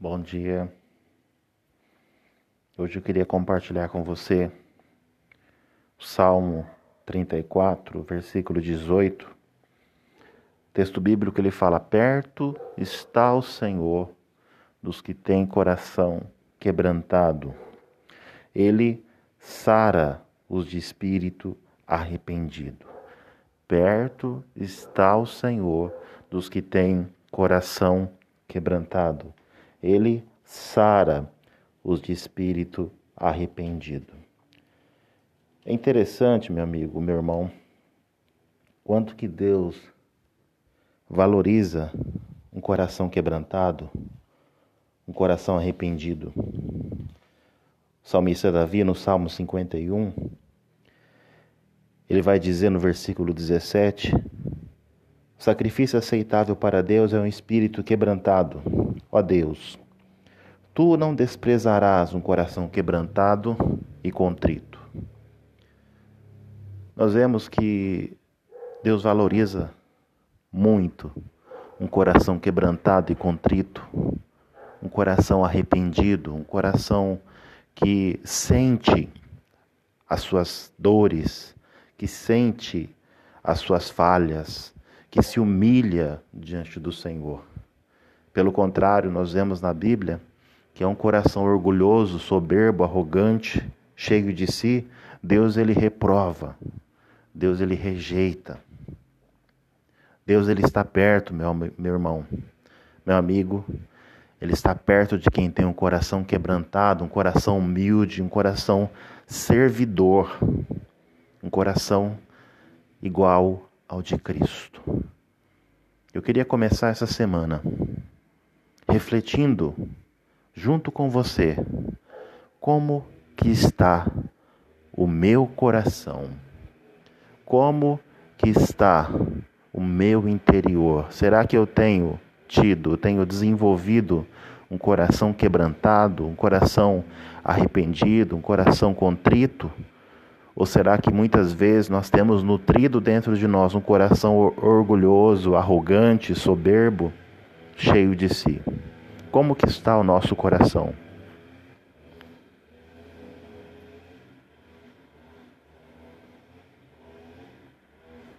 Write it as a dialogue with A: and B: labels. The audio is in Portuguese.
A: Bom dia. Hoje eu queria compartilhar com você o Salmo 34, versículo 18. Texto bíblico ele fala: Perto está o Senhor dos que têm coração quebrantado. Ele sara os de espírito arrependido. Perto está o Senhor dos que têm coração quebrantado. Ele sara os de espírito arrependido. É interessante, meu amigo, meu irmão, quanto que Deus valoriza um coração quebrantado, um coração arrependido. O salmista Davi, no Salmo 51, ele vai dizer no versículo 17: sacrifício aceitável para Deus é um espírito quebrantado. Ó Deus, tu não desprezarás um coração quebrantado e contrito. Nós vemos que Deus valoriza muito um coração quebrantado e contrito, um coração arrependido, um coração que sente as suas dores, que sente as suas falhas, que se humilha diante do Senhor. Pelo contrário, nós vemos na Bíblia que é um coração orgulhoso, soberbo, arrogante, cheio de si, Deus ele reprova. Deus ele rejeita. Deus ele está perto, meu, meu irmão, meu amigo. Ele está perto de quem tem um coração quebrantado, um coração humilde, um coração servidor, um coração igual ao de Cristo. Eu queria começar essa semana refletindo junto com você como que está o meu coração, como que está o meu interior. Será que eu tenho tido, tenho desenvolvido um coração quebrantado, um coração arrependido, um coração contrito? Ou será que muitas vezes nós temos nutrido dentro de nós um coração orgulhoso, arrogante, soberbo, cheio de si? Como que está o nosso coração?